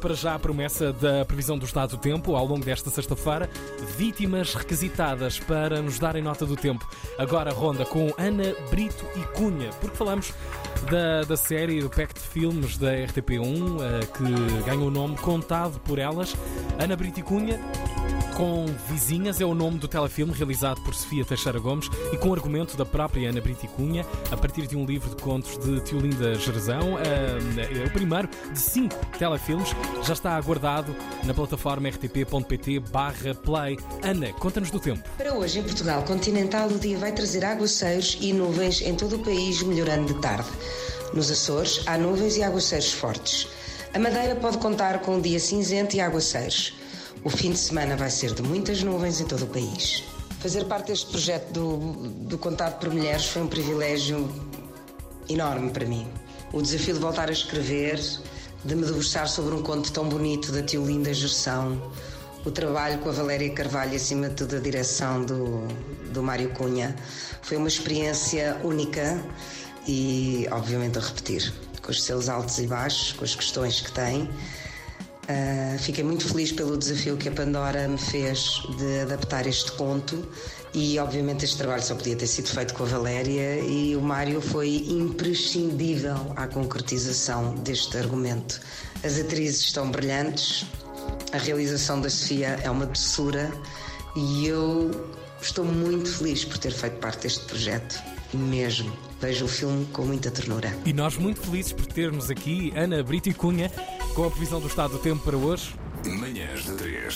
para já a promessa da previsão do estado do tempo ao longo desta sexta-feira. Vítimas requisitadas para nos darem nota do tempo. Agora ronda com Ana Brito e Cunha, porque falamos da, da série do Pack de Filmes da RTP1, eh, que ganhou o nome contado por elas. Ana Brito e Cunha com Vizinhas é o nome do telefilme realizado por Sofia Teixeira Gomes e com argumento da própria Ana Brito e Cunha, a partir de um livro de contos de Tiolinda Gerzão. É o primeiro de cinco telefilmes, já está aguardado na plataforma rtp.pt barra play. Ana, conta-nos do tempo. Para hoje, em Portugal continental, o dia vai trazer aguaceiros e nuvens em todo o país, melhorando de tarde. Nos Açores, há nuvens e aguaceiros fortes. A Madeira pode contar com um dia cinzento e aguaceiros. O fim de semana vai ser de muitas nuvens em todo o país. Fazer parte deste projeto do, do Contato por Mulheres foi um privilégio enorme para mim. O desafio de voltar a escrever, de me debruçar sobre um conto tão bonito da tio Linda Gerção, o trabalho com a Valéria Carvalho acima de tudo, a direção do, do Mário Cunha, foi uma experiência única e, obviamente, a repetir, com os seus altos e baixos, com as questões que tem. Uh, fiquei muito feliz pelo desafio que a Pandora me fez de adaptar este conto e obviamente este trabalho só podia ter sido feito com a Valéria e foi imprescindível à concretização deste argumento. As atrizes estão brilhantes, a realização da Sofia é uma doçura e eu estou muito feliz por ter feito parte deste projeto, mesmo. Vejo o filme com muita ternura. E nós muito felizes por termos aqui Ana Brito e Cunha com a previsão do estado do tempo para hoje. Manhãs de 3.